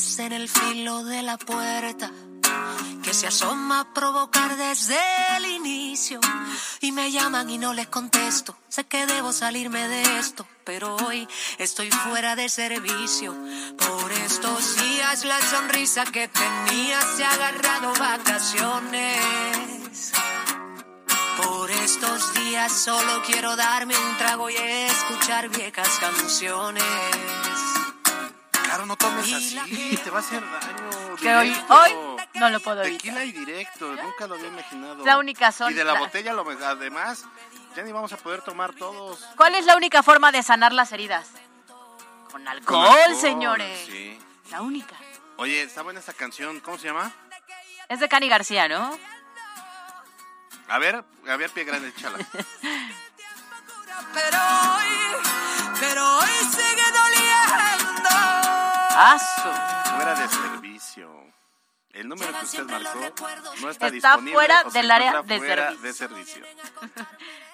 En el filo de la puerta que se asoma a provocar desde el inicio y me llaman y no les contesto. Sé que debo salirme de esto, pero hoy estoy fuera de servicio. Por estos días la sonrisa que tenía se ha agarrado vacaciones. Por estos días solo quiero darme un trago y escuchar viejas canciones. Claro, no tomes así, te va a hacer daño. Que hoy, hoy no lo puedo evitar. Tequila y directo, nunca lo había imaginado. La única zona. Y de la botella, lo, además, ya ni vamos a poder tomar todos. ¿Cuál es la única forma de sanar las heridas? Con alcohol, señores. Sí. La única. Oye, está buena esta canción, ¿cómo se llama? Es de Cani García, ¿no? A ver, a ver, pie grande, échala. pero hoy, pero hoy sigue. Fuera de servicio. El número que usted marcó no está, está disponible. fuera del área de servicio. de servicio.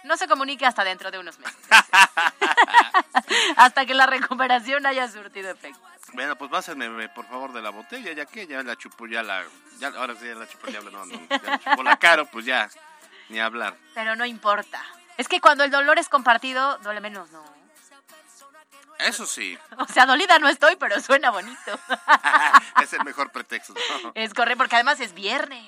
no se comunique hasta dentro de unos meses. hasta que la recuperación haya surtido efecto. Bueno, pues pásenme, por favor, de la botella, ya que ya la chupó, ya la... Ya, ahora sí, ya la chupó, ya, no, no, ya la chupó la caro, pues ya, ni hablar. Pero no importa. Es que cuando el dolor es compartido, duele menos, ¿no? Eso sí. O sea, dolida no estoy, pero suena bonito. es el mejor pretexto. Es correcto, porque además es viernes.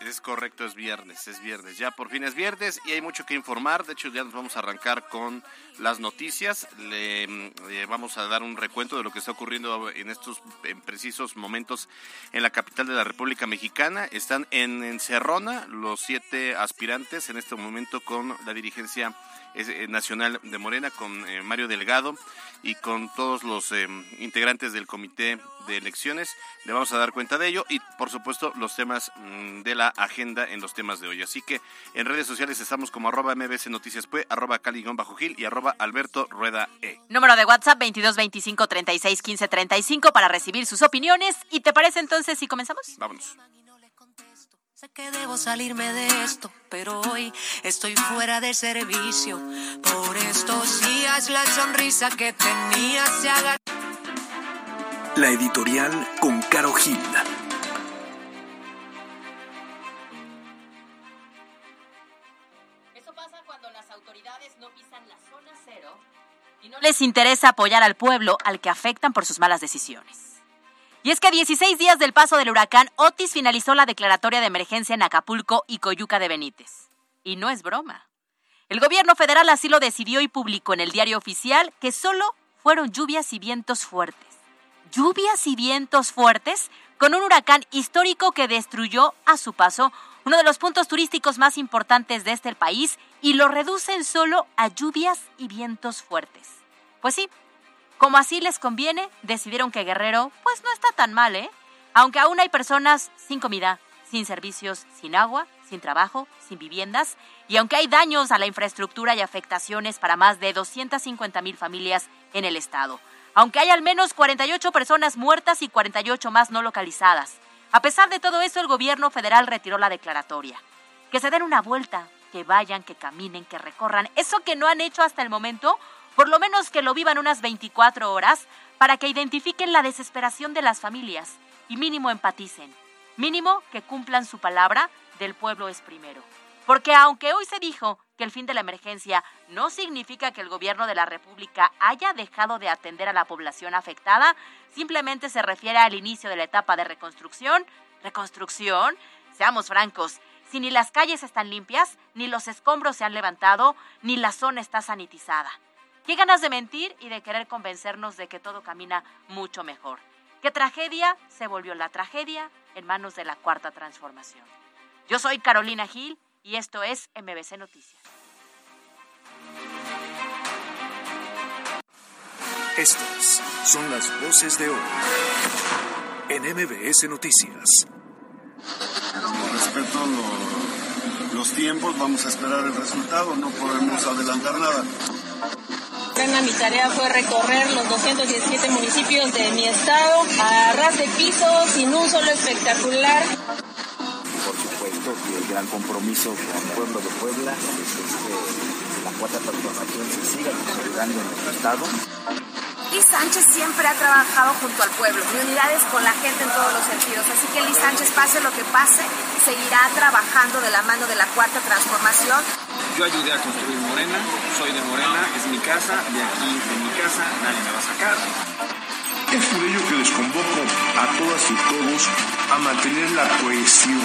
Es correcto, es viernes, es viernes. Ya por fin es viernes y hay mucho que informar. De hecho, ya nos vamos a arrancar con las noticias. Le, eh, vamos a dar un recuento de lo que está ocurriendo en estos precisos momentos en la capital de la República Mexicana. Están en Encerrona los siete aspirantes en este momento con la dirigencia eh, nacional de Morena, con eh, Mario Delgado y con todos los integrantes del comité de elecciones. Le vamos a dar cuenta de ello y, por supuesto, los temas mm, de la agenda en los temas de hoy. Así que en redes sociales estamos como arroba mbs noticias pue, arroba caligón bajo gil y arroba alberto rueda e. Número de WhatsApp 22 25 36 15 35 para recibir sus opiniones. ¿Y te parece entonces si comenzamos? Vámonos. Sé que debo salirme de esto, pero hoy estoy fuera de servicio. Por estos días la sonrisa que tenía se haga. La editorial con Caro Gil. No les interesa apoyar al pueblo al que afectan por sus malas decisiones. Y es que a 16 días del paso del huracán, Otis finalizó la declaratoria de emergencia en Acapulco y Coyuca de Benítez. Y no es broma. El gobierno federal así lo decidió y publicó en el diario oficial que solo fueron lluvias y vientos fuertes. Lluvias y vientos fuertes con un huracán histórico que destruyó a su paso uno de los puntos turísticos más importantes de este país y lo reducen solo a lluvias y vientos fuertes. Pues sí, como así les conviene, decidieron que Guerrero, pues no está tan mal, ¿eh? Aunque aún hay personas sin comida, sin servicios, sin agua, sin trabajo, sin viviendas, y aunque hay daños a la infraestructura y afectaciones para más de 250 mil familias en el estado, aunque hay al menos 48 personas muertas y 48 más no localizadas. A pesar de todo eso, el gobierno federal retiró la declaratoria. Que se den una vuelta, que vayan, que caminen, que recorran. Eso que no han hecho hasta el momento, por lo menos que lo vivan unas 24 horas para que identifiquen la desesperación de las familias y mínimo empaticen, mínimo que cumplan su palabra del pueblo es primero. Porque aunque hoy se dijo que el fin de la emergencia no significa que el gobierno de la República haya dejado de atender a la población afectada, simplemente se refiere al inicio de la etapa de reconstrucción. Reconstrucción, seamos francos, si ni las calles están limpias, ni los escombros se han levantado, ni la zona está sanitizada? Qué ganas de mentir y de querer convencernos de que todo camina mucho mejor. Qué tragedia se volvió la tragedia en manos de la cuarta transformación. Yo soy Carolina Gil y esto es MBC Noticias. Estas son las voces de hoy en MBS Noticias. Respeto los tiempos, vamos a esperar el resultado, no podemos adelantar nada. Mi tarea fue recorrer los 217 municipios de mi estado a ras de piso, sin un solo espectacular. Por supuesto que el gran compromiso con el pueblo de Puebla es que la cuarta transformación se siga consolidando en nuestro estado. Liz Sánchez siempre ha trabajado junto al pueblo, mi unidad es con la gente en todos los sentidos, así que Liz Sánchez, pase lo que pase, seguirá trabajando de la mano de la cuarta transformación. Yo ayudé a construir Morena, soy de Morena, es mi casa, de aquí, de mi casa, nadie me va a sacar. Es por ello que les convoco a todas y todos a mantener la cohesión.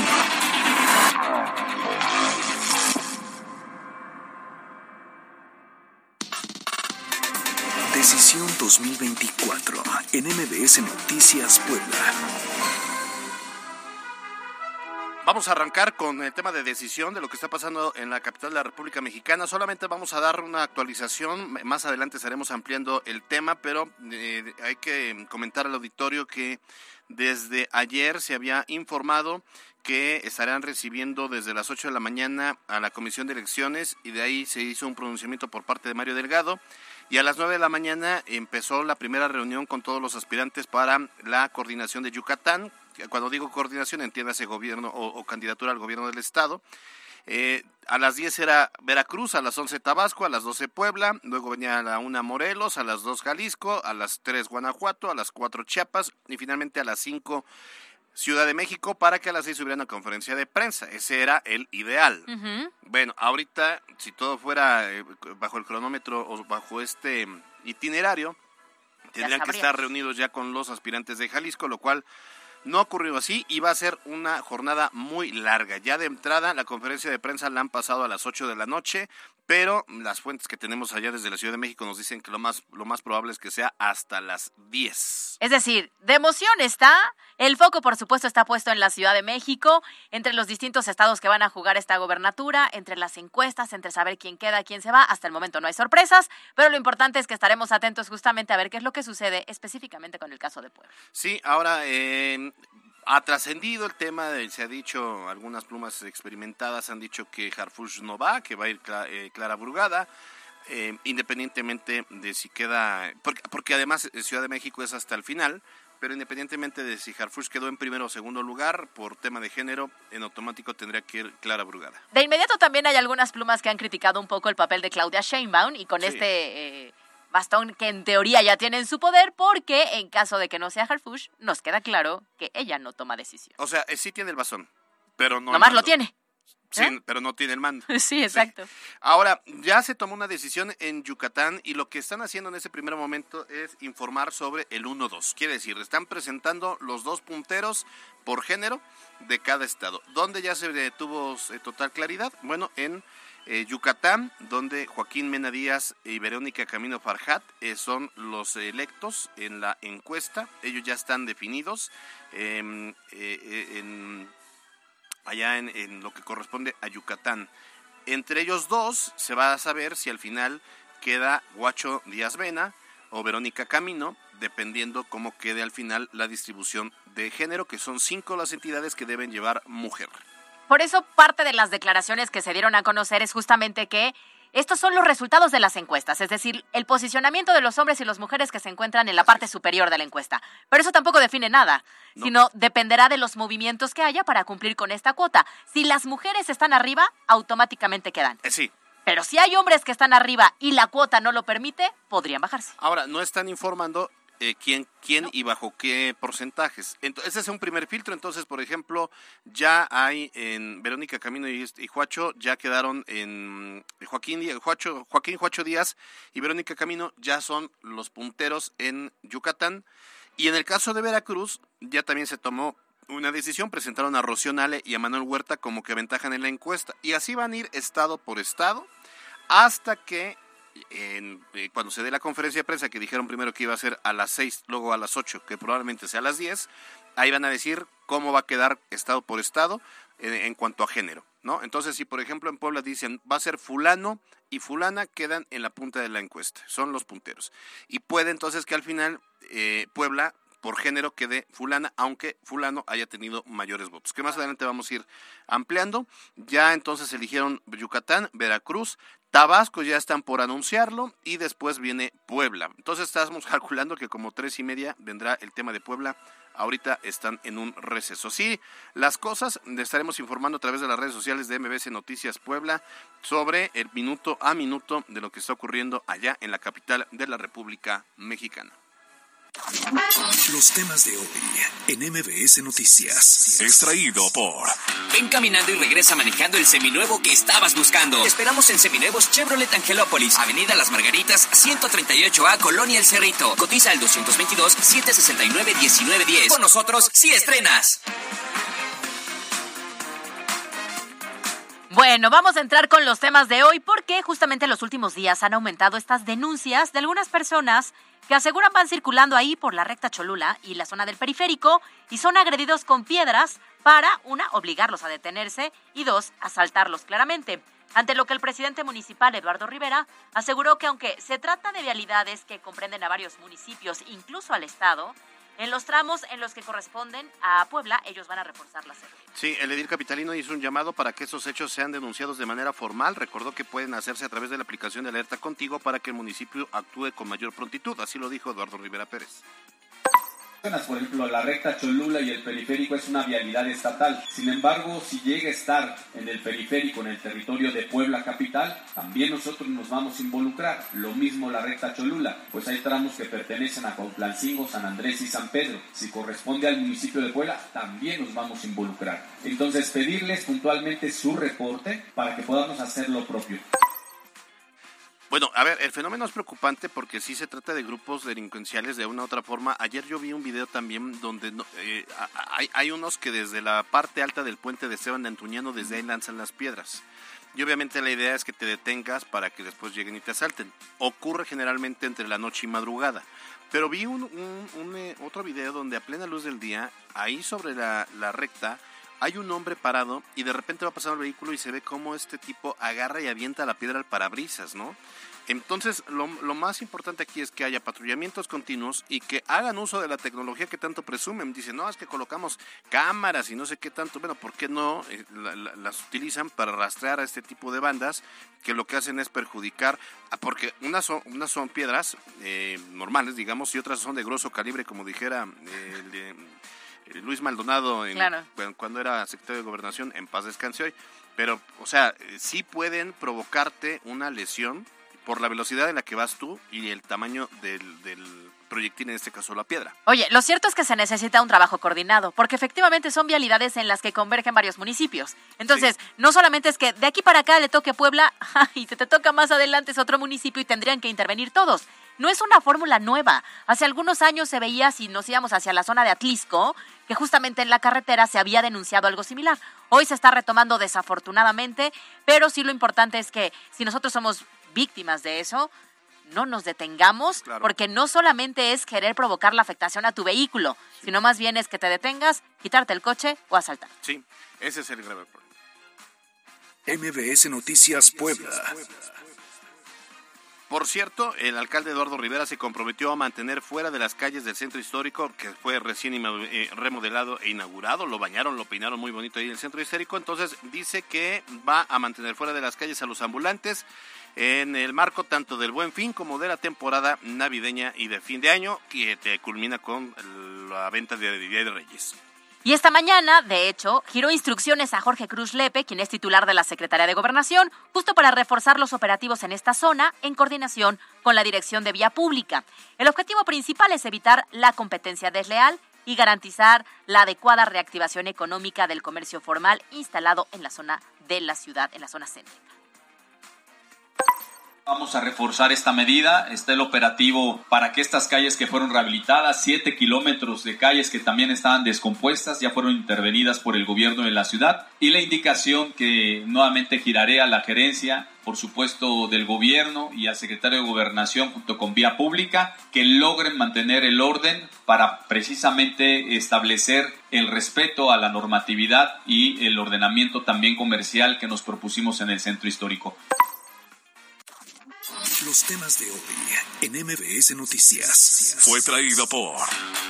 Decisión 2024 en MBS Noticias Puebla. Vamos a arrancar con el tema de decisión de lo que está pasando en la capital de la República Mexicana. Solamente vamos a dar una actualización. Más adelante estaremos ampliando el tema, pero eh, hay que comentar al auditorio que desde ayer se había informado que estarán recibiendo desde las 8 de la mañana a la Comisión de Elecciones y de ahí se hizo un pronunciamiento por parte de Mario Delgado. Y a las 9 de la mañana empezó la primera reunión con todos los aspirantes para la coordinación de Yucatán. Cuando digo coordinación, entiéndase gobierno o, candidatura al gobierno del Estado. Eh, a las 10 era Veracruz, a las 11 Tabasco, a las 12 Puebla, luego venía a la 1 Morelos, a las 2 Jalisco, a las 3 Guanajuato, a las 4 Chiapas y finalmente a las 5 Ciudad de México para que a las seis hubiera una conferencia de prensa. Ese era el ideal. Bueno, ahorita, si todo fuera eh, bajo el cronómetro o bajo este itinerario, tendrían que estar reunidos ya con los aspirantes de Jalisco, lo cual no ocurrió así y va a ser una jornada muy larga. Ya de entrada, la conferencia de prensa la han pasado a las 8 de la noche, pero las fuentes que tenemos allá desde la Ciudad de México nos dicen que lo más, lo más probable es que sea hasta las 10. Es decir, de emoción está, el foco por supuesto está puesto en la Ciudad de México, entre los distintos estados que van a jugar esta gobernatura, entre las encuestas, entre saber quién queda, quién se va, hasta el momento no hay sorpresas, pero lo importante es que estaremos atentos justamente a ver qué es lo que sucede específicamente con el caso de Puebla. Sí, ahora eh, ha trascendido el tema, se ha dicho, algunas plumas experimentadas han dicho que Harfush no va, que va a ir eh, Clara Brugada, eh, independientemente de si queda, porque, además eh, Ciudad de México es hasta el final, pero independientemente de si Harfush quedó en primero o segundo lugar por tema de género, en automático tendría que ir Clara Brugada. De inmediato también hay algunas plumas que han criticado un poco el papel de Claudia Sheinbaum y con este bastón que en teoría ya tiene en su poder, porque en caso de que no sea Harfush, nos queda claro que ella no toma decisión. O sea, eh, sí tiene el bastón, pero no. Nomás lo tiene. Sí, ¿Eh? pero no tiene el mando. Sí, exacto. Ahora, ya se tomó una decisión en Yucatán y lo que están haciendo en ese primer momento es informar sobre el 1-2. Quiere decir, están presentando los dos punteros por género de cada estado. ¿Dónde ya se tuvo eh, total claridad? Bueno, en eh, Yucatán, donde Joaquín Mena Díaz y Verónica Camino Farjat eh, son los electos en la encuesta. Ellos ya están definidos em, eh, allá en, lo que corresponde a Yucatán. Entre ellos dos se va a saber si al final queda Guacho Díaz Vena o Verónica Camino, dependiendo cómo quede al final la distribución de género, que son cinco las entidades que deben llevar mujer. Por eso parte de las declaraciones que se dieron a conocer es justamente que estos son los resultados de las encuestas, es decir, el posicionamiento de los hombres y las mujeres que se encuentran en la parte superior de la encuesta. Pero eso tampoco define nada, sino dependerá de los movimientos que haya para cumplir con esta cuota. Si las mujeres están arriba, automáticamente quedan. Eh, sí. Pero si hay hombres que están arriba y la cuota no lo permite, podrían bajarse. Ahora, no están informando eh, quién, quién y bajo qué porcentajes. Entonces, ese es un primer filtro. Entonces, por ejemplo, ya hay en Verónica Camino y, y Juacho, ya quedaron en Joaquín, Juacho, Joaquín Juacho Díaz y Verónica Camino, ya son los punteros en Yucatán. Y en el caso de Veracruz, ya también se tomó una decisión, presentaron a Rocío Nale y a Manuel Huerta como que aventajan en la encuesta. Y así van a ir estado por estado hasta que eh, cuando se dé la conferencia de prensa que dijeron primero que iba a ser a las 6, luego a las 8, que probablemente sea a las 10, ahí van a decir cómo va a quedar estado por estado eh, en cuanto a género, ¿no? Entonces, si por ejemplo en Puebla dicen va a ser fulano y fulana, quedan en la punta de la encuesta, son los punteros. Y puede entonces que al final eh, Puebla por género quede fulana, aunque fulano haya tenido mayores votos. Que más adelante vamos a ir ampliando. Ya entonces eligieron Yucatán, Veracruz, Tabasco ya están por anunciarlo y después viene Puebla. Entonces estamos calculando que como tres y media vendrá el tema de Puebla. Ahorita están en un receso. Sí, las cosas le estaremos informando a través de las redes sociales de MBC Noticias Puebla sobre el minuto a minuto de lo que está ocurriendo allá en la capital de la República Mexicana. Los temas de hoy en MBS Noticias. Extraído por. Ven caminando y regresa manejando el seminuevo que estabas buscando. esperamos en Seminuevos Chevrolet Angelópolis, Avenida Las Margaritas, 138A, Colonia El Cerrito. Cotiza el 222-769-1910. Con nosotros, si estrenas. Bueno, vamos a entrar con los temas de hoy porque justamente en los últimos días han aumentado estas denuncias de algunas personas que aseguran van circulando ahí por la recta Cholula y la zona del periférico y son agredidos con piedras para, una, obligarlos a detenerse y dos, asaltarlos claramente. Ante lo que el presidente municipal, Eduardo Rivera, aseguró que aunque se trata de vialidades que comprenden a varios municipios, incluso al Estado, en los tramos en los que corresponden a Puebla, ellos van a reforzar la seguridad. Sí, el edil capitalino hizo un llamado para que esos hechos sean denunciados de manera formal. Recordó que pueden hacerse a través de la aplicación de alerta contigo para que el municipio actúe con mayor prontitud. Así lo dijo Eduardo Rivera Pérez. Por ejemplo, la recta Cholula y el periférico es una vialidad estatal. Sin embargo, si llega a estar en el periférico, en el territorio de Puebla capital, también nosotros nos vamos a involucrar. Lo mismo la recta Cholula, pues hay tramos que pertenecen a Cuautlancingo, San Andrés y San Pedro. Si corresponde al municipio de Puebla, también nos vamos a involucrar. Entonces, pedirles puntualmente su reporte para que podamos hacer lo propio. Bueno, a ver, el fenómeno es preocupante porque sí se trata de grupos delincuenciales de una u otra forma. Ayer yo vi un video también donde eh, hay, hay, unos que desde la parte alta del puente de Esteban de Antuñano, desde ahí lanzan las piedras. Y obviamente la idea es que te detengas para que después lleguen y te asalten. Ocurre generalmente entre la noche y madrugada. Pero vi un, un, eh, otro video donde a plena luz del día, ahí sobre la, la recta, hay un hombre parado y de repente va pasando el vehículo y se ve cómo este tipo agarra y avienta la piedra al parabrisas, ¿no? Entonces, lo, más importante aquí es que haya patrullamientos continuos y que hagan uso de la tecnología que tanto presumen. Dicen, no, es que colocamos cámaras y no sé qué tanto. Bueno, ¿por qué no eh, las utilizan para rastrear a este tipo de bandas que lo que hacen es perjudicar? Porque unas son, piedras eh, normales, digamos, y otras son de grosso calibre, como dijera eh, Luis Maldonado cuando era secretario de Gobernación, en paz descanse hoy. Pero, o sea, sí pueden provocarte una lesión por la velocidad en la que vas tú y el tamaño del, proyectil, en este caso la piedra. Oye, lo cierto es que se necesita un trabajo coordinado, porque efectivamente son vialidades en las que convergen varios municipios. Entonces, no solamente es que de aquí para acá le toque Puebla y se te toca más adelante es otro municipio y tendrían que intervenir todos. No es una fórmula nueva. Hace algunos años se veía, si nos íbamos hacia la zona de Atlisco, que justamente en la carretera se había denunciado algo similar. Hoy se está retomando desafortunadamente, pero sí lo importante es que si nosotros somos víctimas de eso, no nos detengamos, porque no solamente es querer provocar la afectación a tu vehículo, sino más bien es que te detengas, quitarte el coche o asaltar. Sí, ese es el grave problema. MBS Noticias Puebla. Por cierto, el alcalde Eduardo Rivera se comprometió a mantener fuera de las calles del centro histórico, que fue recién eh, remodelado e inaugurado, lo bañaron, lo peinaron muy bonito ahí en el centro histórico, entonces dice que va a mantener fuera de las calles a los ambulantes en el marco tanto del buen fin como de la temporada navideña y de fin de año, que te culmina con la venta de Día de Reyes. Y esta mañana, de hecho, giró instrucciones a Jorge Cruz Lepe, quien es titular de la Secretaría de Gobernación, justo para reforzar los operativos en esta zona en coordinación con la Dirección de Vía Pública. El objetivo principal es evitar la competencia desleal y garantizar la adecuada reactivación económica del comercio formal instalado en la zona de la ciudad, en la zona céntrica. Vamos a reforzar esta medida. Está el operativo para que estas calles que fueron rehabilitadas, siete kilómetros de calles que también estaban descompuestas, ya fueron intervenidas por el gobierno de la ciudad. Y la indicación que nuevamente giraré a la gerencia, por supuesto, del gobierno y al secretario de Gobernación junto con Vía Pública, que logren mantener el orden para precisamente establecer el respeto a la normatividad y el ordenamiento también comercial que nos propusimos en el centro histórico. Los temas de hoy en MBS Noticias. Fue traído por.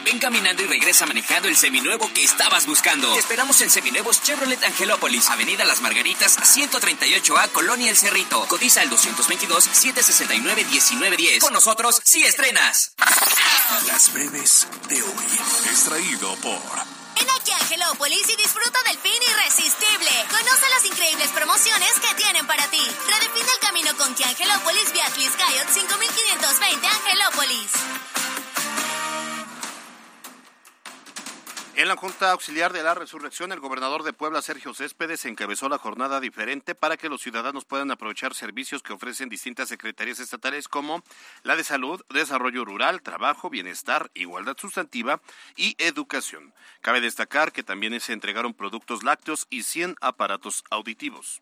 Ven caminando y regresa manejando el seminuevo que estabas buscando. Te esperamos en Seminuevos Chevrolet Angelópolis, Avenida Las Margaritas, 138A, Colonia El Cerrito. Cotiza el 222-769-1910. Con nosotros, sí estrenas. Las breves de hoy. Es traído por. Ven aquí a Angelópolis y disfruta del fin irresistible. Conoce las increíbles promociones que tienen para ti. Redefine el camino con que Angelópolis vía Cayot 5520 Angelópolis. En la Junta Auxiliar de la Resurrección, el gobernador de Puebla, Sergio Céspedes, encabezó la jornada diferente para que los ciudadanos puedan aprovechar servicios que ofrecen distintas secretarías estatales como la de Salud, Desarrollo Rural, Trabajo, Bienestar, Igualdad Sustantiva y Educación. Cabe destacar que también se entregaron productos lácteos y 100 aparatos auditivos.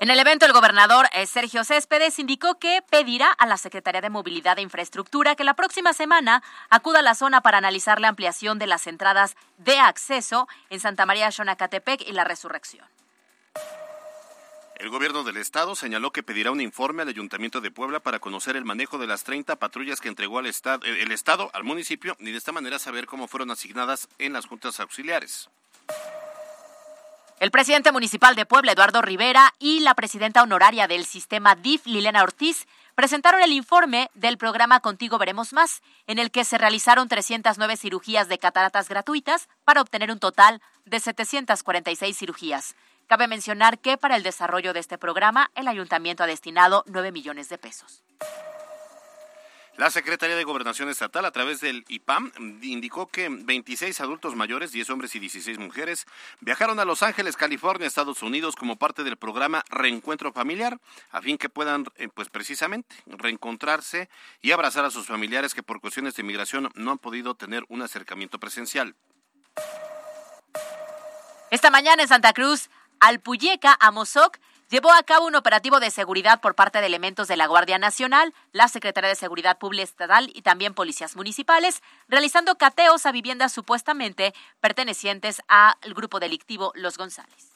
En el evento, el gobernador eh, Sergio Céspedes indicó que pedirá a la Secretaría de Movilidad e Infraestructura que la próxima semana acuda a la zona para analizar la ampliación de las entradas de acceso en Santa María Xonacatepec y la Resurrección. El gobierno del estado señaló que pedirá un informe al Ayuntamiento de Puebla para conocer el manejo de las 30 patrullas que entregó el estado al municipio y de esta manera saber cómo fueron asignadas en las juntas auxiliares. El presidente municipal de Puebla, Eduardo Rivera, y la presidenta honoraria del sistema DIF, Lilena Ortiz, presentaron el informe del programa Contigo Veremos Más, en el que se realizaron 309 cirugías de cataratas gratuitas para obtener un total de 746 cirugías. Cabe mencionar que para el desarrollo de este programa, el ayuntamiento ha destinado 9 millones de pesos. La Secretaría de Gobernación Estatal, a través del IPAM, indicó que 26 adultos mayores, 10 hombres y 16 mujeres, viajaron a Los Ángeles, California, Estados Unidos, como parte del programa Reencuentro Familiar, a fin que puedan, eh, pues precisamente, reencontrarse y abrazar a sus familiares que por cuestiones de inmigración no han podido tener un acercamiento presencial. Esta mañana en Santa Cruz, Alpuyeca, Amozoc, llevó a cabo un operativo de seguridad por parte de elementos de la Guardia Nacional, la Secretaría de Seguridad Pública Estatal y también policías municipales, realizando cateos a viviendas supuestamente pertenecientes al grupo delictivo Los González.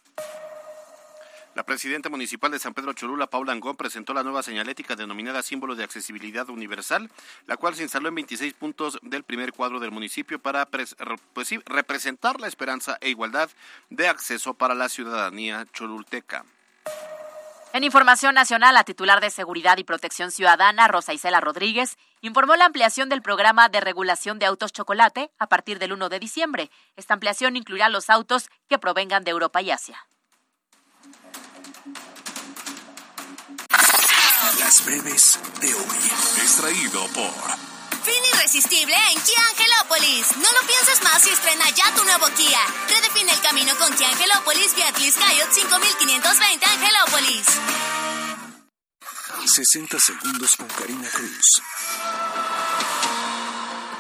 La presidenta municipal de San Pedro Cholula, Paula Angón, presentó la nueva señalética denominada Símbolo de Accesibilidad Universal, la cual se instaló en 26 puntos del primer cuadro del municipio para pues representar la esperanza e igualdad de acceso para la ciudadanía cholulteca. En información nacional, la titular de Seguridad y Protección Ciudadana, Rosa Isela Rodríguez, informó la ampliación del programa de regulación de autos chocolate a partir del 1 de diciembre. Esta ampliación incluirá los autos que provengan de Europa y Asia. Las breves de hoy. Extraído por Fin irresistible en Kia Angelópolis. No lo pienses más y estrena ya tu nuevo Kia. Redefine el camino con Kia Angelópolis vía Cayot 5520 Angelópolis. 60 segundos con Karina Cruz.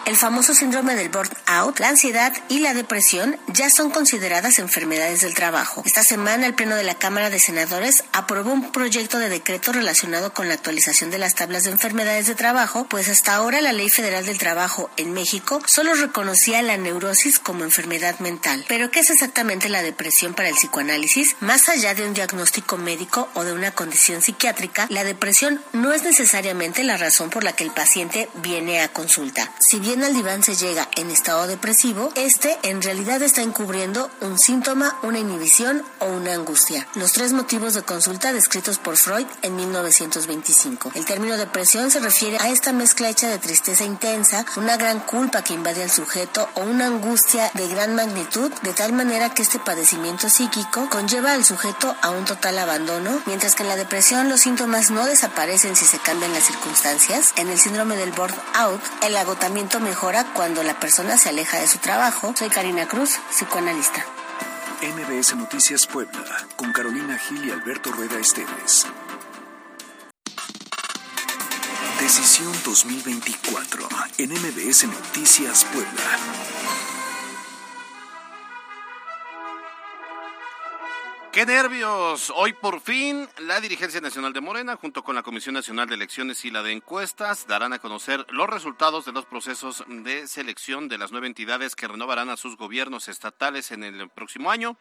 El famoso síndrome del burnout, la ansiedad y la depresión ya son consideradas enfermedades del trabajo. Esta semana el Pleno de la Cámara de Senadores aprobó un proyecto de decreto relacionado con la actualización de las tablas de enfermedades de trabajo, pues hasta ahora la Ley Federal del Trabajo en México solo reconocía la neurosis como enfermedad mental. Pero ¿qué es exactamente la depresión para el psicoanálisis? Más allá de un diagnóstico médico o de una condición psiquiátrica, la depresión no es necesariamente la razón por la que el paciente viene a consulta. Si bien al diván se llega en estado depresivo, este en realidad está encubriendo un síntoma, una inhibición o una angustia. Los tres motivos de consulta descritos por Freud en 1925. El término depresión se refiere a esta mezcla hecha de tristeza intensa, una gran culpa que invade al sujeto o una angustia de gran magnitud, de tal manera que este padecimiento psíquico conlleva al sujeto a un total abandono, mientras que en la depresión los síntomas no desaparecen si se cambian las circunstancias. En el síndrome del burnout, el agotamiento mejora cuando la persona se aleja de su trabajo. Soy Karina Cruz, psicoanalista. MBS Noticias Puebla, con Carolina Gil y Alberto Rueda Esteves. Decisión 2024 en MBS Noticias Puebla. ¡Qué nervios! Hoy por fin la dirigencia nacional de Morena, junto con la Comisión Nacional de Elecciones y la de Encuestas, darán a conocer los resultados de los procesos de selección de las nueve entidades que renovarán a sus gobiernos estatales en el próximo año.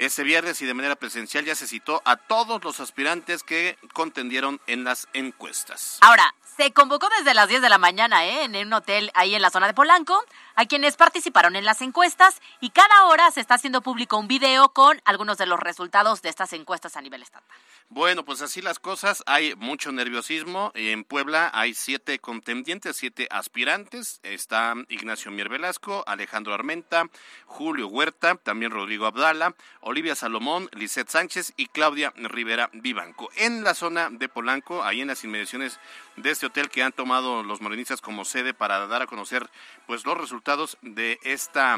Ese viernes y de manera presencial ya se citó a todos los aspirantes que contendieron en las encuestas. Ahora, se convocó desde las 10 de la mañana ¿eh? en un hotel ahí en la zona de Polanco a quienes participaron en las encuestas y cada hora se está haciendo público un video con algunos de los resultados de estas encuestas a nivel estatal. Bueno, pues así las cosas, hay mucho nerviosismo. En Puebla hay siete contendientes, siete aspirantes. Está Ignacio Mier Velasco, Alejandro Armenta, Julio Huerta, también Rodrigo Abdala, Olivia Salomón, Lisette Sánchez y Claudia Rivera Vivanco. En la zona de Polanco, ahí en las inmediaciones de este hotel que han tomado los morenistas como sede para dar a conocer pues los resultados de esta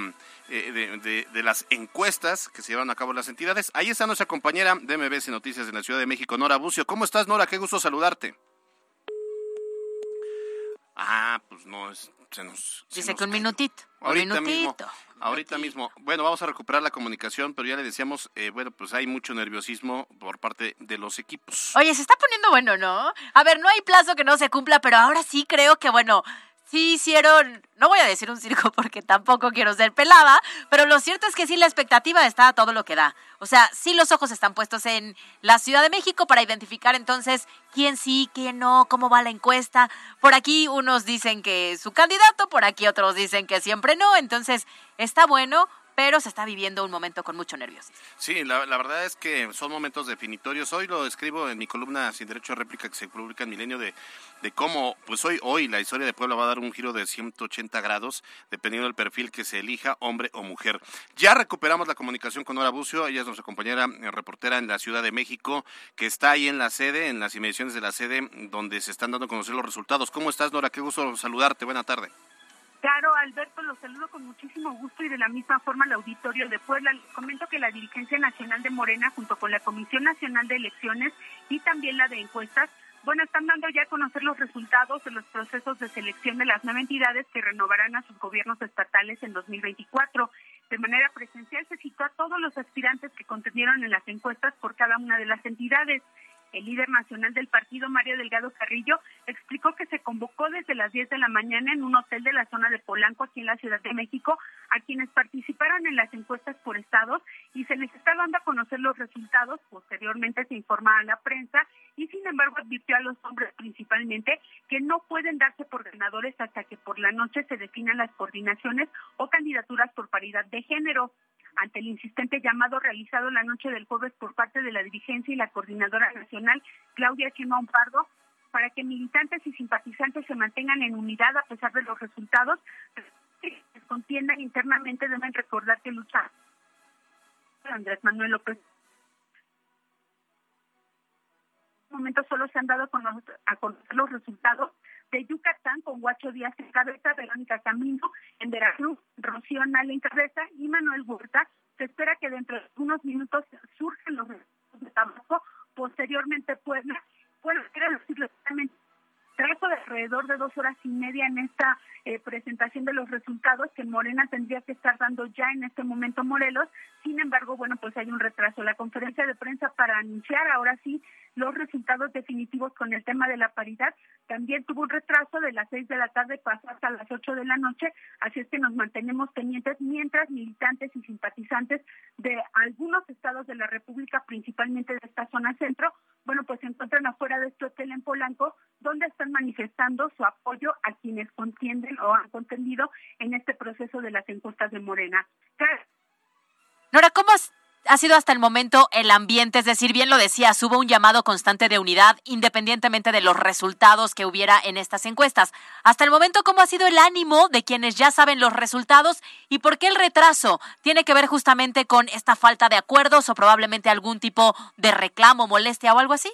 eh, de, las encuestas que se llevan a cabo las entidades. Ahí está nuestra compañera de MBS Noticias en la Ciudad de México, Nora Bucio. ¿Cómo estás, Nora? Qué gusto saludarte. Ah, pues no, es, se nos... Dice que un minutito. Ahorita un minutito. Mismo, ahorita mismo. Bueno, vamos a recuperar la comunicación, pero ya le decíamos, eh, bueno, pues hay mucho nerviosismo por parte de los equipos. Oye, se está poniendo bueno, ¿no? A ver, no hay plazo que no se cumpla, pero ahora sí creo que, bueno, sí hicieron, no voy a decir un circo porque tampoco quiero ser pelada, pero lo cierto es que sí la expectativa está a todo lo que da. O sea, sí los ojos están puestos en la Ciudad de México para identificar entonces quién sí, quién no, cómo va la encuesta. Por aquí unos dicen que su candidato, por aquí otros dicen que siempre no, entonces está bueno pero se está viviendo un momento con mucho nerviosismo. Sí, la, verdad es que son momentos definitorios. Hoy lo escribo en mi columna Sin Derecho a Réplica que se publica en Milenio de, de cómo, pues hoy, hoy la historia de Puebla va a dar un giro de 180 grados dependiendo del perfil que se elija, hombre o mujer. Ya recuperamos la comunicación con Nora Bucio, ella es nuestra compañera eh, reportera en la Ciudad de México, que está ahí en la sede, en las inmediaciones de la sede, donde se están dando a conocer los resultados. ¿Cómo estás, Nora? Qué gusto saludarte. Buena tarde. Claro, Alberto, los saludo con muchísimo gusto y de la misma forma al auditorio de Puebla. Comento que la dirigencia nacional de Morena, junto con la Comisión Nacional de Elecciones y también la de encuestas, bueno, están dando ya a conocer los resultados de los procesos de selección de las nueve entidades que renovarán a sus gobiernos estatales en 2024. De manera presencial se citó a todos los aspirantes que contendieron en las encuestas por cada una de las entidades. El líder nacional del partido, Mario Delgado Carrillo, explicó que se convocó desde las 10 de la mañana en un hotel de la zona de Polanco, aquí en la Ciudad de México, a quienes participaron en las encuestas por estados y se les está dando a conocer los resultados. Posteriormente se informa a la prensa y, sin embargo, advirtió a los hombres principalmente que no pueden darse por ganadores hasta que por la noche se definan las coordinaciones o candidaturas por paridad de género ante el insistente llamado realizado la noche del jueves por parte de la dirigencia y la coordinadora nacional, Claudia Chimón Pardo, para que militantes y simpatizantes se mantengan en unidad a pesar de los resultados que contiendan internamente deben recordar que lucha Andrés Manuel López. En momento solo se han dado a conocer los resultados de Yucatán con Guacho Díaz en cabeza, Verónica Camino en Veracruz, Rocío Nale en cabeza y Manuel Huerta. Se espera que dentro de unos minutos surjan los resultados de Tabasco, posteriormente Puebla. Bueno, quiero decirlo trazo de alrededor de dos horas y media en esta eh, presentación de los resultados que Morena tendría que estar dando ya en este momento Morelos. Sin embargo, bueno, pues hay un retraso. La conferencia de prensa para anunciar ahora sí los resultados definitivos con el tema de la paridad también tuvo un retraso de las seis de la tarde pasó hasta las ocho de la noche, así es que nos mantenemos pendientes mientras militantes y simpatizantes de algunos estados de la República, principalmente de esta zona centro, bueno, pues se encuentran afuera de este hotel en Polanco, donde están manifestando su apoyo a quienes contienden o han contendido en este proceso de las encuestas de Morena. Nora, ¿cómo ha sido hasta el momento el ambiente? Es decir, bien lo decías, hubo un llamado constante de unidad independientemente de los resultados que hubiera en estas encuestas. Hasta el momento, ¿cómo ha sido el ánimo de quienes ya saben los resultados y por qué el retraso? ¿Tiene que ver justamente con esta falta de acuerdos o probablemente algún tipo de reclamo, molestia o algo así?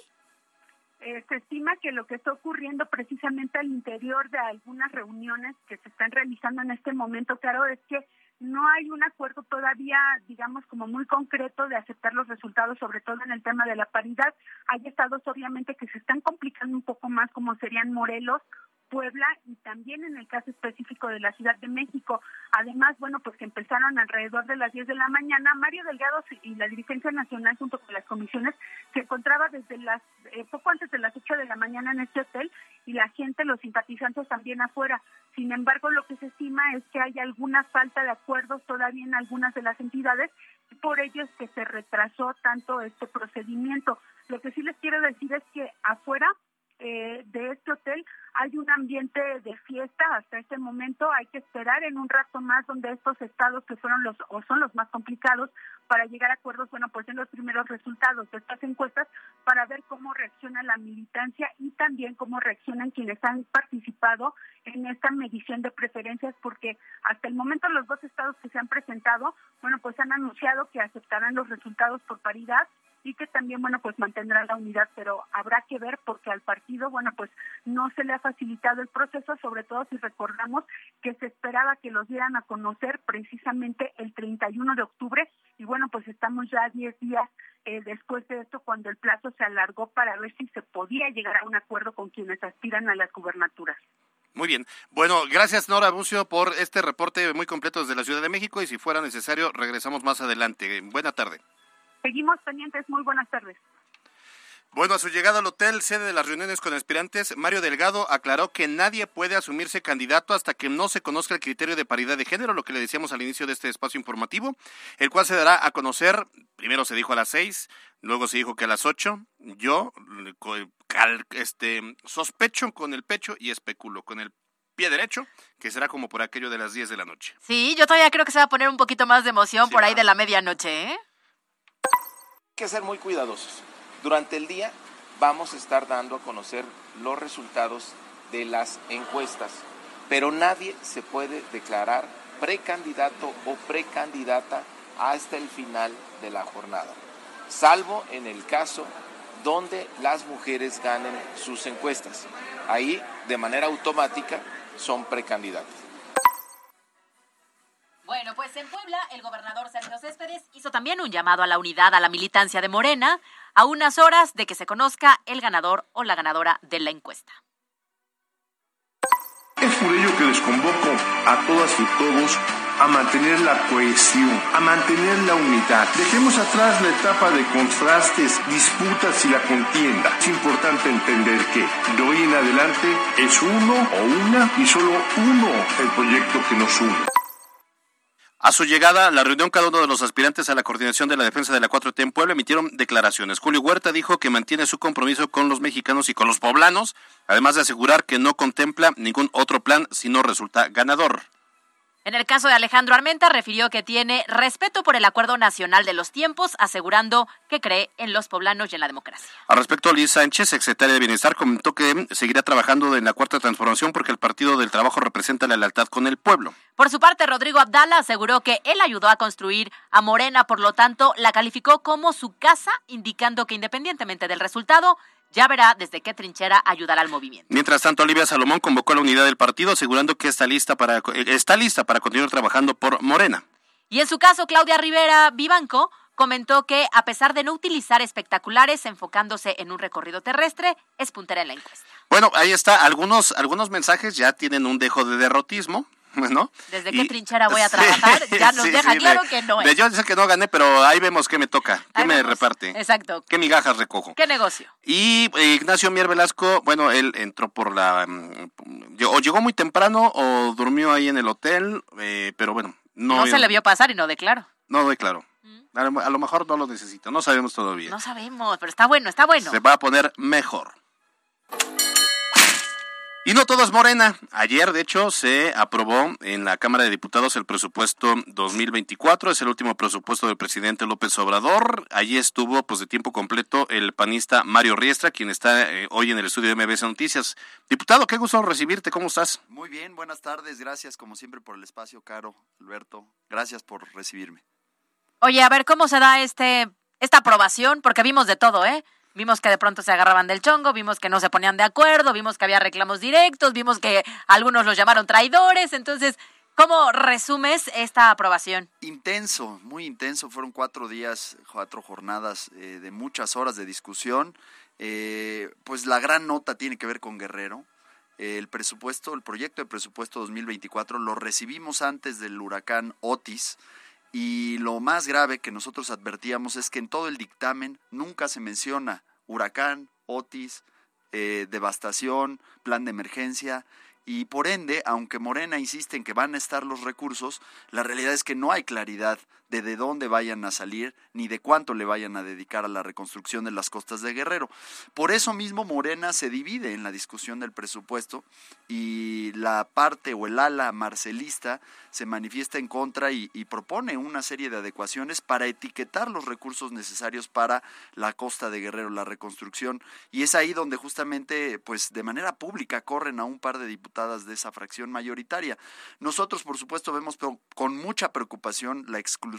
Eh, se estima que lo que está ocurriendo precisamente al interior de algunas reuniones que se están realizando en este momento, claro, es que no hay un acuerdo todavía, digamos, como muy concreto de aceptar los resultados, sobre todo en el tema de la paridad. Hay estados, obviamente, que se están complicando un poco más, como serían Morelos Puebla y también en el caso específico de la Ciudad de México. Además, bueno, pues que empezaron alrededor de las 10 de la mañana. Mario Delgado y la dirigencia nacional junto con las comisiones se encontraba desde las eh, poco antes de las 8 de la mañana en este hotel y la gente, los simpatizantes también afuera. Sin embargo, lo que se estima es que hay alguna falta de todavía en algunas de las entidades y por ello es que se retrasó tanto este procedimiento. Lo que sí les quiero decir es que afuera eh, de este hotel hay un ambiente de fiesta hasta este momento. Hay que esperar en un rato más donde estos estados que fueron los o son los más complicados para llegar a acuerdos, bueno, pues en los primeros resultados de estas encuestas para ver cómo reacciona la militancia y también cómo reaccionan quienes han participado en esta medición de preferencias, porque hasta el momento los dos estados que se han presentado, bueno, pues han anunciado que aceptarán los resultados por paridad y que también, bueno, pues mantendrá la unidad, pero habrá que ver porque al partido, bueno, pues no se le ha facilitado el proceso, sobre todo si recordamos que se esperaba que los dieran a conocer precisamente el 31 de octubre y bueno, pues estamos ya 10 días eh, después de esto cuando el plazo se alargó para ver si se podía llegar a un acuerdo con quienes aspiran a las gubernaturas. Muy bien. Bueno, gracias Nora Bucio por este reporte muy completo desde la Ciudad de México y si fuera necesario regresamos más adelante. Buena tarde. Seguimos pendientes. Muy buenas tardes. Bueno, a su llegada al hotel, sede de las reuniones con aspirantes, Mario Delgado aclaró que nadie puede asumirse candidato hasta que no se conozca el criterio de paridad de género, lo que le decíamos al inicio de este espacio informativo, el cual se dará a conocer, primero se dijo a las seis, luego se dijo que a las ocho, yo este, sospecho con el pecho y especulo con el pie derecho, que será como por aquello de las diez de la noche. Sí, yo todavía creo que se va a poner un poquito más de emoción por ahí de la medianoche, ¿eh? Que ser muy cuidadosos. Durante el día vamos a estar dando a conocer los resultados de las encuestas, pero nadie se puede declarar precandidato o precandidata hasta el final de la jornada, salvo en el caso donde las mujeres ganen sus encuestas. Ahí, de manera automática, son precandidatos. Bueno, pues en Puebla el gobernador Sergio Céspedes hizo también un llamado a la unidad, a la militancia de Morena, a unas horas de que se conozca el ganador o la ganadora de la encuesta. Es por ello que les convoco a todas y todos a mantener la cohesión, a mantener la unidad. Dejemos atrás la etapa de contrastes, disputas y la contienda. Es importante entender que de hoy en adelante es uno o una y solo uno el proyecto que nos une. A su llegada la reunión, cada uno de los aspirantes a la coordinación de la defensa de la 4T en Puebla emitieron declaraciones. Julio Huerta dijo que mantiene su compromiso con los mexicanos y con los poblanos, además de asegurar que no contempla ningún otro plan si no resulta ganador. En el caso de Alejandro Armenta, refirió que tiene respeto por el Acuerdo Nacional de los Tiempos, asegurando que cree en los poblanos y en la democracia. Al respecto, Liz Sánchez, secretaria de Bienestar, comentó que seguirá trabajando en la Cuarta Transformación porque el Partido del Trabajo representa la lealtad con el pueblo. Por su parte, Rodrigo Abdala aseguró que él ayudó a construir a Morena, por lo tanto, la calificó como su casa, indicando que independientemente del resultado, ya verá desde qué trinchera ayudará al movimiento. Mientras tanto, Olivia Salomón convocó a la unidad del partido, asegurando que está lista para, está lista para continuar trabajando por Morena. Y en su caso, Claudia Rivera Vivanco comentó que, a pesar de no utilizar espectaculares, enfocándose en un recorrido terrestre, es puntera en la encuesta. Bueno, ahí está. Algunos, algunos mensajes ya tienen un dejo de derrotismo. ¿no? ¿Desde qué trinchera voy a trabajar? Ya nos deja claro que no es. yo sé que no gané, pero ahí vemos qué me toca, qué me reparte. Exacto. Qué migajas recojo. ¿Qué negocio? Y eh, Ignacio Mier Velasco, bueno, él entró por la... Mm, o llegó muy temprano o durmió ahí en el hotel, eh, pero bueno. No, no se le vio pasar y no declaró. No declaró. Lo, a lo mejor no lo necesito, no sabemos todavía. No sabemos, pero está bueno, está bueno. Se va a poner mejor. Y no todo es morena. Ayer, de hecho, se aprobó en la Cámara de Diputados el presupuesto 2024. Es el último presupuesto del presidente López Obrador. Allí estuvo, pues, de tiempo completo el panista Mario Riestra, quien está eh, hoy en el estudio de MBS Noticias. Diputado, qué gusto recibirte. ¿Cómo estás? Muy bien, buenas tardes. Gracias, como siempre, por el espacio, Caro, Alberto. Gracias por recibirme. Oye, a ver, ¿cómo se da este esta aprobación? Porque vimos de todo, ¿eh? Vimos que de pronto se agarraban del chongo, vimos que no se ponían de acuerdo, vimos que había reclamos directos, vimos que algunos los llamaron traidores. Entonces, ¿Cómo resumes esta aprobación? Intenso, muy intenso. Fueron cuatro días, cuatro jornadas eh, de muchas horas de discusión. Eh, pues la gran nota tiene que ver con Guerrero. el presupuesto, el proyecto de presupuesto 2024 lo recibimos antes del huracán Otis. Y lo más grave que nosotros advertíamos es que en todo el dictamen nunca se menciona huracán, Otis, eh, devastación, plan de emergencia. Y por ende, aunque Morena insiste en que van a estar los recursos, la realidad es que no hay claridad de de dónde vayan a salir ni de cuánto le vayan a dedicar a la reconstrucción de las costas de Guerrero. Por eso mismo Morena se divide en la discusión del presupuesto y la parte o el ala marcelista se manifiesta en contra y, y propone una serie de adecuaciones para etiquetar los recursos necesarios para la costa de Guerrero, la reconstrucción. Y es ahí donde justamente, pues de manera pública, corren a un par de diputadas de esa fracción mayoritaria. Nosotros, por supuesto, vemos con mucha preocupación la exclusión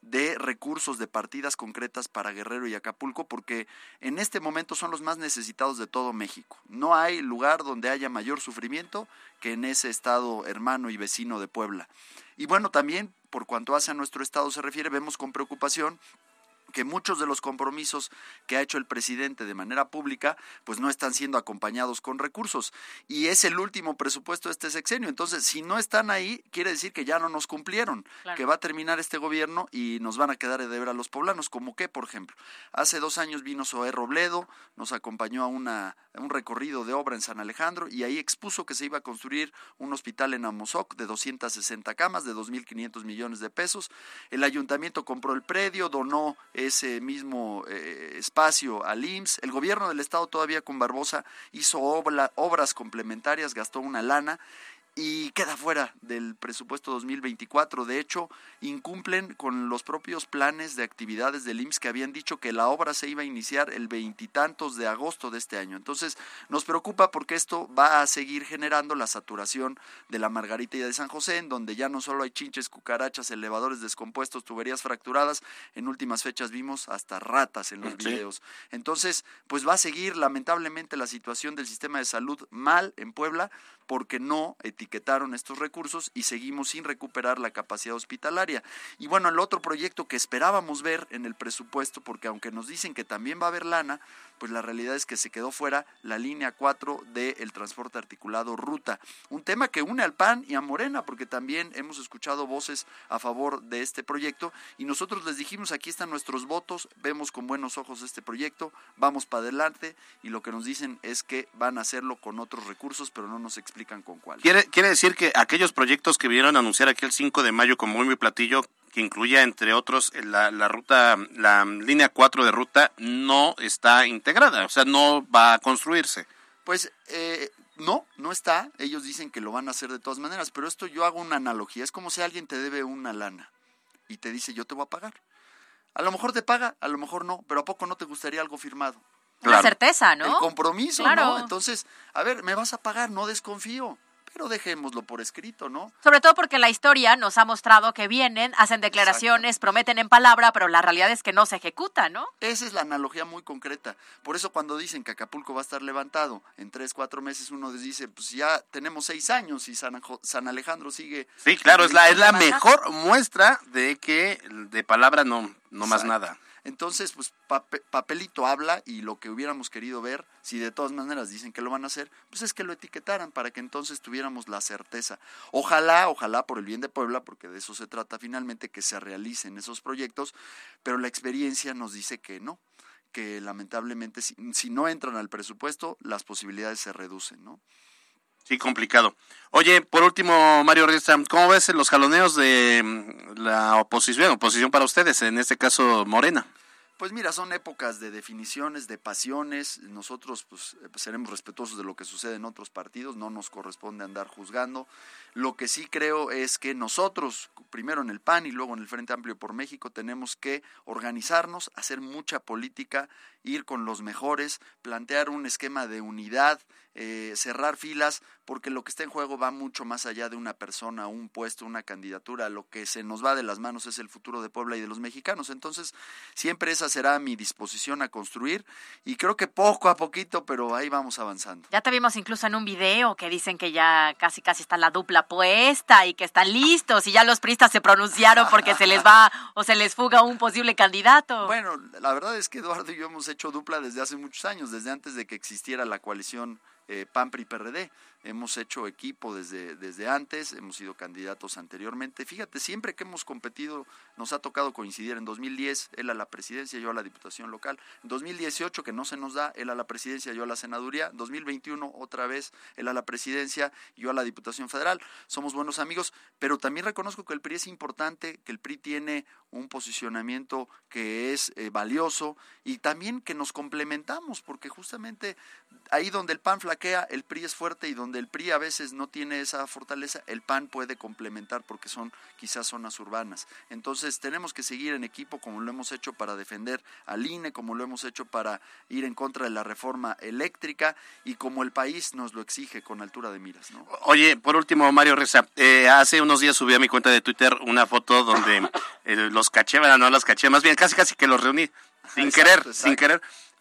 de recursos de partidas concretas para Guerrero y Acapulco, porque en este momento son los más necesitados de todo México. No hay lugar donde haya mayor sufrimiento que en ese estado hermano y vecino de Puebla. Y bueno, también por cuanto hace a nuestro estado se refiere, vemos con preocupación que muchos de los compromisos que ha hecho el presidente de manera pública pues no están siendo acompañados con recursos. Y es el último presupuesto de este sexenio. Entonces si no están ahí quiere decir que ya no nos cumplieron que va a terminar este gobierno y nos van a quedar de ver a los poblanos. Como que por ejemplo hace dos años vino Zoé Robledo nos acompañó a una un recorrido de obra en San Alejandro y ahí expuso que se iba a construir un hospital en Amozoc de 260 camas de 2.500 millones de pesos. El ayuntamiento compró el predio donó ese mismo eh, espacio al IMSS. El gobierno del estado todavía con Barbosa hizo obras complementarias, gastó una lana y queda fuera del presupuesto 2024. De hecho, incumplen con los propios planes de actividades del IMSS que habían dicho que la obra se iba a iniciar el veintitantos de agosto de este año. Entonces, nos preocupa porque esto va a seguir generando la saturación de la Margarita y de San José, en donde ya no solo hay chinches, cucarachas, elevadores descompuestos, tuberías fracturadas, en últimas fechas vimos hasta ratas en los videos. Entonces, pues va a seguir lamentablemente la situación del sistema de salud mal en Puebla porque no etiquetaron estos recursos y seguimos sin recuperar la capacidad hospitalaria. Y bueno, el otro proyecto que esperábamos ver en el presupuesto, porque aunque nos dicen que también va a haber lana, pues la realidad es que se quedó fuera la línea 4 del transporte articulado ruta. Un tema que une al PAN y a Morena, porque también hemos escuchado voces a favor de este proyecto y nosotros les dijimos, aquí están nuestros votos, vemos con buenos ojos este proyecto, vamos para adelante y lo que nos dicen es que van a hacerlo con otros recursos, pero no nos explican con cuál. Quiere, quiere decir que aquellos proyectos que vinieron a anunciar aquí el 5 de mayo como muy platillo, que incluía entre otros la, la ruta, la línea 4 de ruta, no está integrada, o sea, no va a construirse. Pues eh, no, no está. Ellos dicen que lo van a hacer de todas maneras, pero esto yo hago una analogía. Es como si alguien te debe una lana y te dice yo te voy a pagar. A lo mejor te paga, a lo mejor no, pero ¿a poco no te gustaría algo firmado? La certeza, ¿no? El compromiso, ¿no? Entonces, a ver, me vas a pagar, no desconfío pero dejémoslo por escrito, ¿no? Sobre todo porque la historia nos ha mostrado que vienen, hacen declaraciones, prometen en palabra, pero la realidad es que no se ejecuta, ¿no? Esa es la analogía muy concreta. Por eso cuando dicen que Acapulco va a estar levantado en tres, cuatro meses, uno les dice, pues ya tenemos seis años y San, San Alejandro sigue... Sí, claro, es la, es la mejor muestra de que de palabra no, no más nada. Entonces, pues papelito habla y lo que hubiéramos querido ver, si de todas maneras dicen que lo van a hacer, pues es que lo etiquetaran para que entonces tuviéramos la certeza. Ojalá, ojalá por el bien de Puebla, porque de eso se trata finalmente, que se realicen esos proyectos, pero la experiencia nos dice que no que lamentablemente si, si no entran al presupuesto, las posibilidades se reducen, ¿no? Sí, complicado. Oye, por último, Mario Riesta, ¿cómo ves los jaloneos de mm, la oposición, oposición para ustedes, en este caso Morena? Pues mira, son épocas de definiciones, de pasiones. Nosotros pues, eh, seremos respetuosos de lo que sucede en otros partidos, no nos corresponde andar juzgando. Lo que sí creo es que nosotros, primero en el PAN y luego en el Frente Amplio por México, tenemos que organizarnos, hacer mucha política ir con los mejores, plantear un esquema de unidad, eh, cerrar filas, porque lo que está en juego va mucho más allá de una persona, un puesto, una candidatura. Lo que se nos va de las manos es el futuro de Puebla y de los mexicanos. Entonces, siempre esa será mi disposición a construir y creo que poco a poquito, pero ahí vamos avanzando. Ya te vimos incluso en un video que dicen que ya casi casi está la dupla puesta y que están listos y ya los pristas se pronunciaron porque se les va o se les fuga un posible candidato. Bueno, la verdad es que Eduardo y yo hemos hecho dupla desde hace muchos años, desde antes de que existiera la coalición eh, PAN PRI PRD. Hemos hecho equipo desde, desde antes, hemos sido candidatos anteriormente. Fíjate, siempre que hemos competido nos ha tocado coincidir. En 2010 él a la presidencia, yo a la diputación local. En 2018 que no se nos da, él a la presidencia, yo a la senaduría. En 2021 otra vez él a la presidencia, yo a la diputación federal. Somos buenos amigos, pero también reconozco que el PRI es importante, que el PRI tiene un posicionamiento que es eh, valioso y también que nos complementamos, porque justamente ahí donde el PAN flaquea, el PRI es fuerte y donde el PRI a veces no tiene esa fortaleza, el PAN puede complementar porque son quizás zonas urbanas. Entonces tenemos que seguir en equipo como lo hemos hecho para defender al INE, como lo hemos hecho para ir en contra de la reforma eléctrica y como el país nos lo exige con altura de miras. ¿no? Oye, por último, Mario Reza, eh, hace unos días subí a mi cuenta de Twitter una foto donde eh, los caché, no los caché, más bien casi casi que los reuní sin querer, sin querer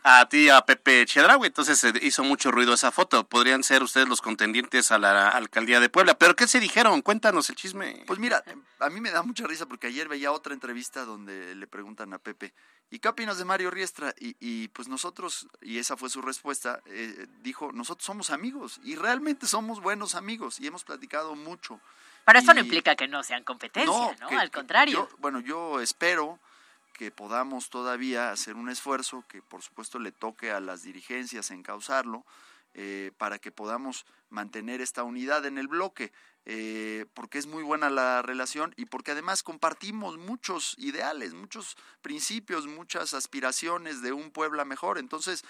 a ti a Pepe Chedraui, entonces se hizo mucho ruido esa foto. Podrían ser ustedes los contendientes a la alcaldía de Puebla. ¿Pero qué se dijeron? Cuéntanos el chisme. Pues mira, a mí me da mucha risa porque ayer veía otra entrevista donde le preguntan a Pepe, ¿y qué opinas de Mario Riestra? Y, pues nosotros, y esa fue su respuesta, eh, dijo, nosotros somos amigos y realmente somos buenos amigos y hemos platicado mucho. Pero eso no implica que no sean competencia, ¿no? Al contrario. bueno, yo espero que podamos todavía hacer un esfuerzo, que por supuesto le toque a las dirigencias encauzarlo, eh, para que podamos mantener esta unidad en el bloque, eh, porque es muy buena la relación y porque además compartimos muchos ideales, muchos principios, muchas aspiraciones de un Puebla mejor. Entonces,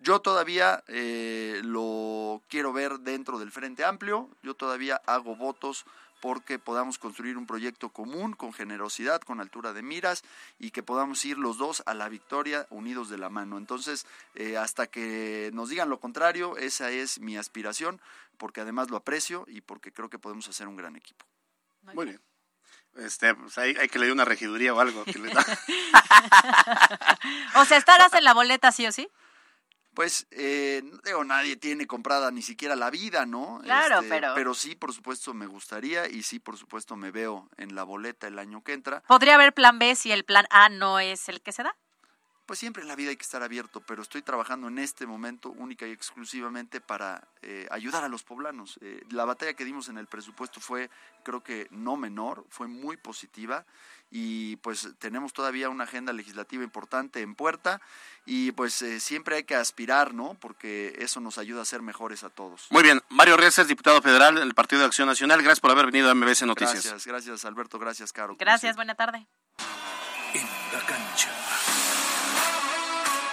yo todavía eh, lo quiero ver dentro del Frente Amplio, yo todavía hago votos porque podamos construir un proyecto común con generosidad, con altura de miras y que podamos ir los dos a la victoria unidos de la mano. Entonces, eh, hasta que nos digan lo contrario, esa es mi aspiración, porque además lo aprecio y porque creo que podemos hacer un gran equipo. Muy bien. Este, pues hay, que leer una regiduría o algo. o sea, ¿estarás en la boleta sí o sí? Pues eh, digo, nadie tiene comprada ni siquiera la vida, ¿no? Claro, este, pero... Pero sí, por supuesto, me gustaría y sí, por supuesto, me veo en la boleta el año que entra. ¿Podría haber plan B si el plan A no es el que se da? Pues siempre en la vida hay que estar abierto, pero estoy trabajando en este momento única y exclusivamente para eh, ayudar a los poblanos. Eh, la batalla que dimos en el presupuesto fue, creo que no menor, fue muy positiva y pues tenemos todavía una agenda legislativa importante en puerta y pues eh, siempre hay que aspirar, ¿no? Porque eso nos ayuda a ser mejores a todos. Muy bien, Mario Reyes, diputado federal del Partido de Acción Nacional, gracias por haber venido a MBC Noticias. Gracias, gracias Alberto, gracias Caro. Gracias, buena tarde. En la cancha.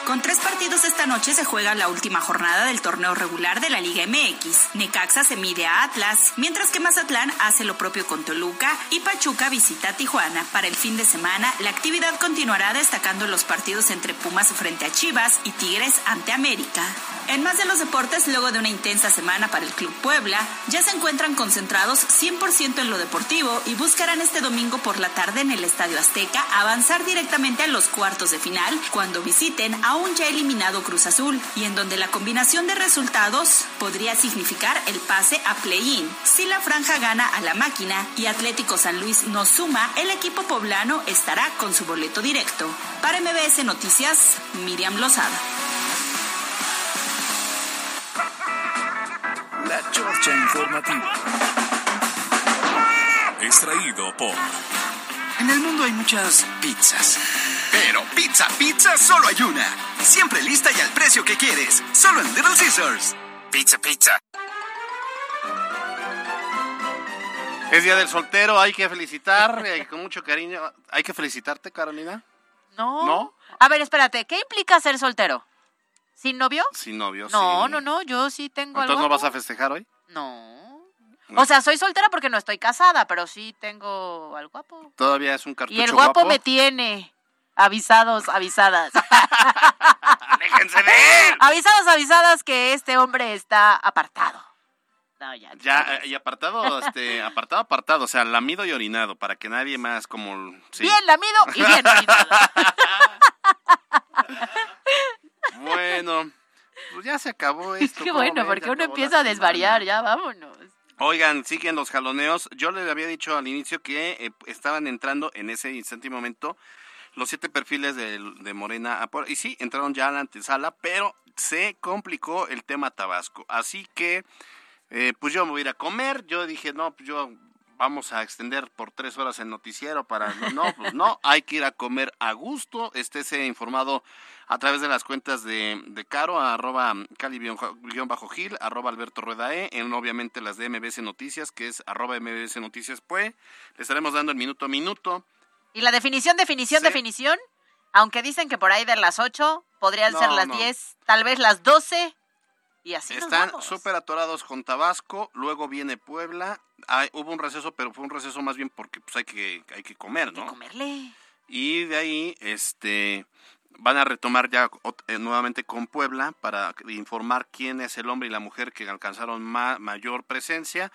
Con tres partidos esta noche se juega la última jornada del torneo regular de la Liga MX. Necaxa se mide a Atlas, mientras que Mazatlán hace lo propio con Toluca y Pachuca visita Tijuana. Para el fin de semana, la actividad continuará destacando los partidos entre Pumas frente a Chivas y Tigres ante América. En más de los deportes, luego de una intensa semana para el Club Puebla, ya se encuentran concentrados 100% en lo deportivo y buscarán este domingo por la tarde en el Estadio Azteca avanzar directamente a los cuartos de final cuando visiten a un ya eliminado Cruz Azul y en donde la combinación de resultados podría significar el pase a play-in. Si la franja gana a la máquina y Atlético San Luis no suma, el equipo poblano estará con su boleto directo. Para MBS Noticias, Miriam Lozada. La Chorcha Informativa. Extraído por... En el mundo hay muchas pizzas. Pero pizza, pizza, solo hay una. Siempre lista y al precio que quieres. Solo en Little Scissors. Pizza, pizza. Es día del soltero, hay que felicitar, eh, con mucho cariño. ¿Hay que felicitarte, Carolina? No. ¿No? A ver, espérate, ¿qué implica ser soltero? ¿Sin novio? Sin novio, No, sí. no, no, yo sí tengo ¿Entonces algo. no vas a festejar hoy? No. O sea, soy soltera porque no estoy casada, pero sí tengo al guapo. Todavía es un cartucho Y el guapo guapo? me tiene. Avisados, avisadas. Déjense ver. Avisados, avisadas que este hombre está apartado. No, ya. Ya, eh, y apartado, este, apartado, apartado, o sea, lamido y orinado, para que nadie más como... sí. Bien lamido y bien orinado. Bueno, pues ya se acabó esto. Qué ¿cómo bueno, porque uno empieza a desvariar, ya vámonos. Oigan, siguen los jaloneos. Yo les había dicho al inicio que eh, estaban entrando en ese instante y momento los siete perfiles de, de Morena. Y sí, entraron ya a la antesala, pero se complicó el tema Tabasco. Así que, eh, pues yo me voy a ir a comer. Yo dije, no, pues yo vamos a extender por tres horas el noticiero para... No, pues no, hay que ir a comer a gusto. Estése informado a través de las cuentas de, de Caro, arroba Cali-Gil, arroba Alberto Rueda E, en obviamente las de MBS Noticias, que es arroba MBS Noticias Pue. Le estaremos dando el minuto a minuto. Y la definición, definición, Sí. definición, aunque dicen que por ahí de las 8 podrían ser las no. 10, tal vez las 12, y así nos Están súper atorados con Tabasco, luego viene Puebla. Hay- hubo un receso, pero fue un receso más bien porque pues hay que, hay que comer, ¿no? comerle. Y de ahí, este, van a retomar ya eh, nuevamente con Puebla para informar quién es el hombre y la mujer que alcanzaron ma- mayor presencia.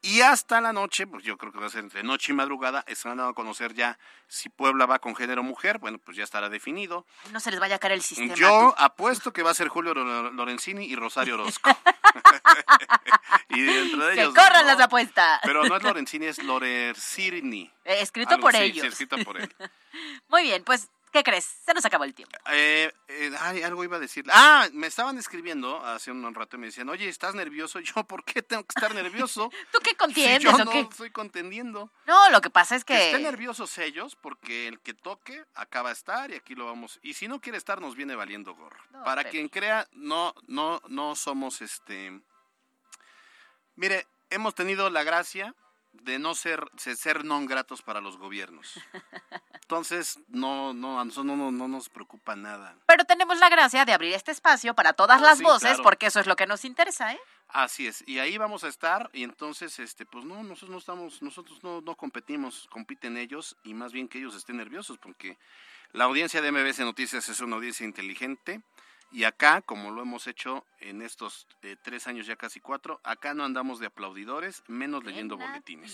Y hasta la noche, pues yo creo que va a ser entre noche y madrugada, están dando a conocer ya si Puebla va con género mujer, bueno, pues ya estará definido. No se les vaya a caer el sistema. Yo apuesto que va a ser Julio Lor- Lorenzini y Rosario Orozco. y dentro de que ellos. corran ¿no? las apuestas. Pero no es Lorenzini, es Lorencini. Eh, escrito Algo por así, ellos. Sí, escrito por él. Muy bien, pues, ¿qué crees? Se nos acabó el tiempo. Eh, eh, ay, algo iba a decir. Ah, me estaban escribiendo hace un rato y me decían, oye, ¿estás nervioso? Yo, ¿por qué tengo que estar nervioso? ¿Tú qué si contiendes yo o no qué? estoy contendiendo. No, lo que pasa es Que que... estén nerviosos ellos, porque el que toque acaba de estar y aquí lo vamos. Y si no quiere estar, nos viene valiendo gorro. No, Para pero- quien crea, no, no, no somos este. Mire, hemos tenido la gracia de no ser, de ser non gratos para los gobiernos. Entonces, no, no, a nosotros no, no, no nos preocupa nada. Pero tenemos la gracia de abrir este espacio para todas las sí, voces, claro. porque eso es lo que nos interesa, ¿eh? Así es, y ahí vamos a estar, y entonces, este, pues no, nosotros no estamos, nosotros no, no competimos, compiten ellos, y más bien que ellos estén nerviosos, porque la audiencia de MBS Noticias es una audiencia inteligente, y acá, como lo hemos hecho en estos eh, tres años, ya casi cuatro, acá no andamos de aplaudidores, menos leyendo boletines.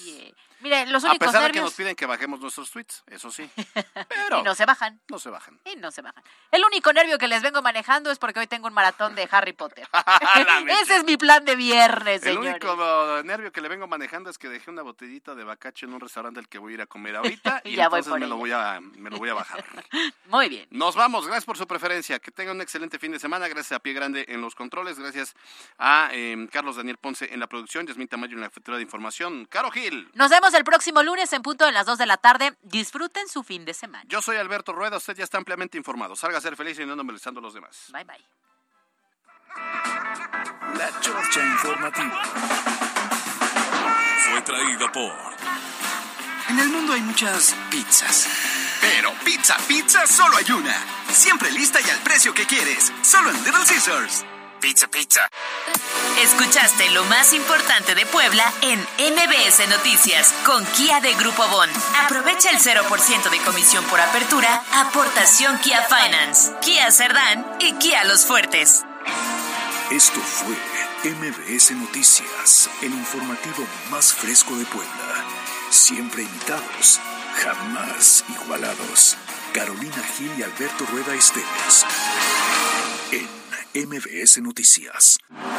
Mire, los A únicos pesar de que nervios... nos piden que bajemos nuestros tweets, eso sí, pero Y no se bajan. no se bajan. Y no se bajan. El único nervio que les vengo manejando es porque hoy tengo un maratón de Harry Potter. Ese es mi plan de viernes, El señores. único nervio que le vengo manejando es que dejé una botellita de bacacho en un restaurante al que voy a ir a comer ahorita y Ya voy entonces por me lo voy a me lo voy a bajar. Muy bien. Nos vamos, gracias por su preferencia, que tengan un excelente fin de semana, gracias a Pie Grande en los controles, gracias a eh, Carlos Daniel Ponce en la producción, Yasmín Tamayo en la factura de información, Caro Gil. Nos vemos el próximo lunes en punto de las 2 de la tarde. Disfruten su fin de semana. Yo soy Alberto Rueda, usted ya está ampliamente informado. Salga a ser feliz y no molestando a los demás. Bye bye. La Chorcha Informativa. Fue traída por. En el mundo hay muchas pizzas. Pero pizza, pizza, solo hay una. Siempre lista y al precio que quieres. Solo en Little Scissors. Pizza, pizza. Escuchaste lo más importante de Puebla en MBS Noticias con Kia de Grupo Bon. Aprovecha el 0% de comisión por apertura, aportación Kia Finance, Kia Cerdán y Kia Los Fuertes. Esto fue MBS Noticias, el informativo más fresco de Puebla. Siempre imitados, jamás igualados. Carolina Gil y Alberto Rueda Esteves. En MBS Noticias.